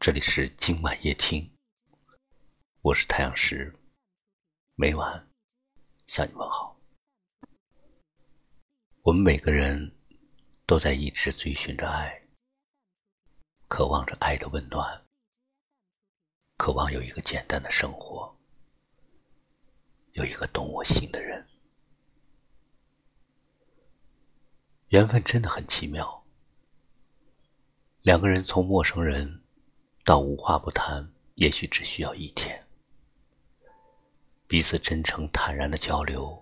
这里是今晚夜听，我是太阳石，每晚向你问好。我们每个人都在一直追寻着爱，渴望着爱的温暖，渴望有一个简单的生活，有一个懂我心的人。缘分真的很奇妙，两个人从陌生人到无话不谈，也许只需要一天。彼此真诚坦然的交流，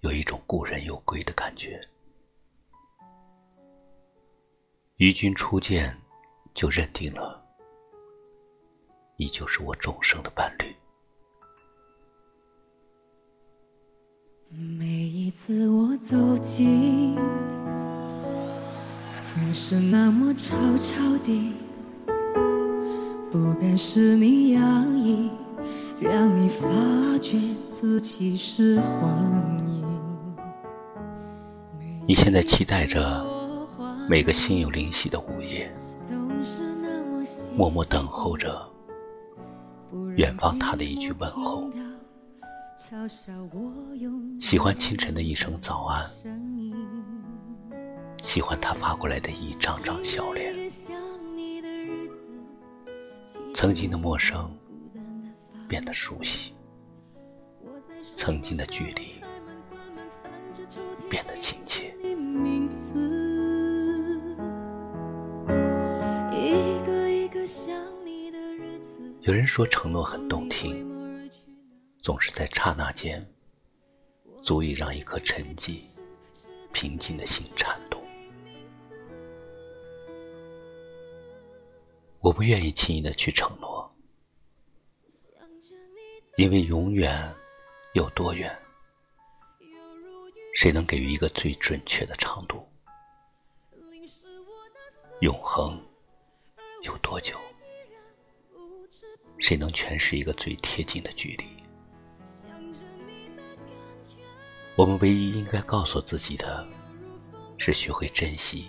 有一种故人有归的感觉。与君初见，就认定了，你就是我终生的伴侣。每一次我走近，总是那么悄悄地，不敢使你压抑，让你发觉自己是幻影。你现在期待着每个心有灵犀的午夜，默默等候着远方他的一句问候。喜欢清晨的一声早安，喜欢他发过来的一张张笑脸。曾经的陌生变得熟悉，曾经的距离变得亲切。有人说承诺很动听。总是在刹那间，足以让一颗沉寂、平静的心颤动。我不愿意轻易的去承诺，因为永远有多远，谁能给予一个最准确的长度？永恒有多久，谁能诠释一个最贴近的距离？我们唯一应该告诉自己的，是学会珍惜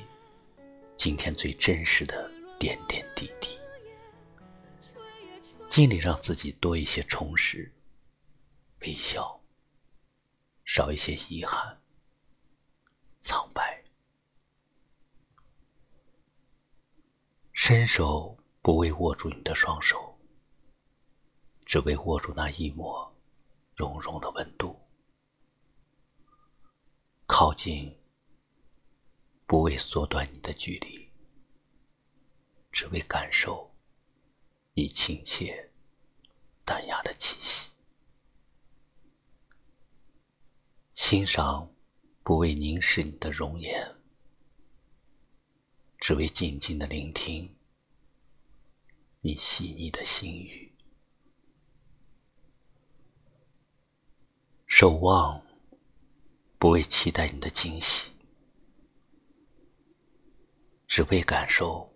今天最真实的点点滴滴，尽力让自己多一些充实、微笑，少一些遗憾、苍白。伸手不为握住你的双手，只为握住那一抹融融的温度。靠近，不为缩短你的距离，只为感受你亲切、淡雅的气息；欣赏，不为凝视你的容颜，只为静静的聆听你细腻的心语；守望。不为期待你的惊喜，只为感受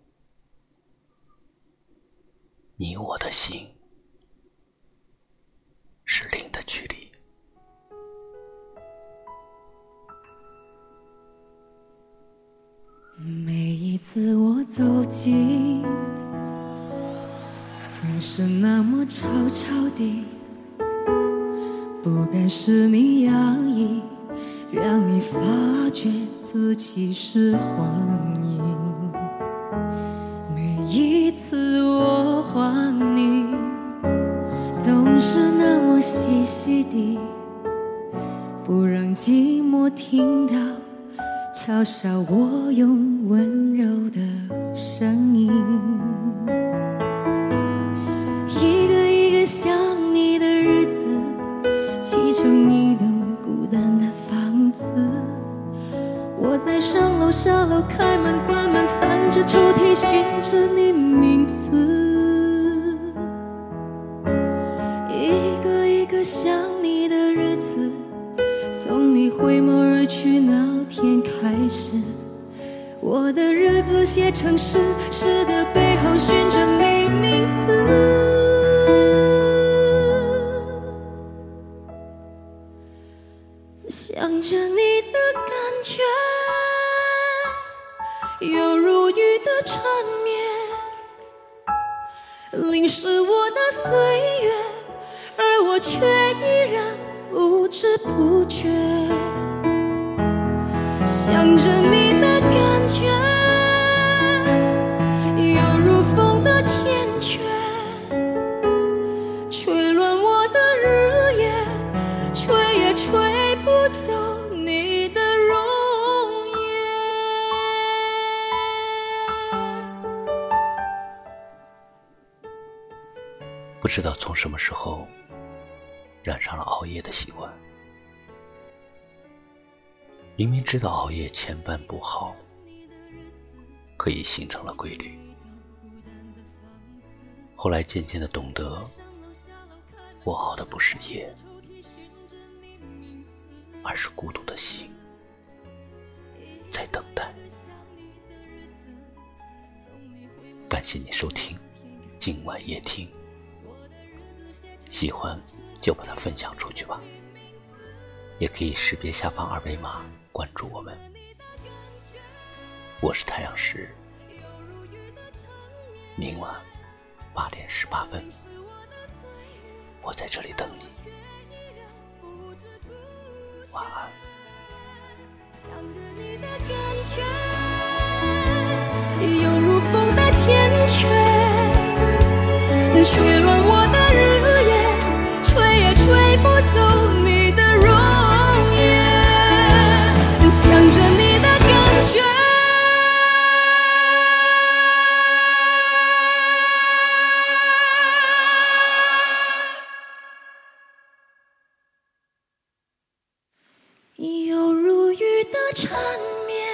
你我的心是零的距离。每一次我走近，总是那么悄悄地，不敢使你压抑。让你发觉自己是幻细细地，不让寂寞听到，嘲笑我用温柔的声音。一个一个想你的日子，砌成一栋孤单的房子。我在上楼下楼，开门关门，翻着抽屉，寻着你名字。回眸而去那天开始，我的日子写成诗，诗的背后寻着你名字。想着你的感觉，犹如雨的缠绵，淋湿我的岁月，而我却依然不知不觉想着你的感觉，犹如风的缱绻，吹乱我的日夜，吹也吹不走你的容颜。不知道从什么时候染上了熬夜的习惯。明明知道熬夜千般不好，可以形成了规律。后来渐渐的懂得，我熬的不是夜，而是孤独的心在等待。感谢你收听今晚夜听。喜欢就把它分享出去吧，也可以识别下方二维码关注我们。我是太阳石，明晚八点十八分，我在这里等你。晚安。犹如风的天却乱有如雨的缠绵，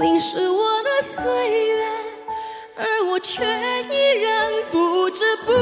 淋湿我的岁月，而我却依然不知不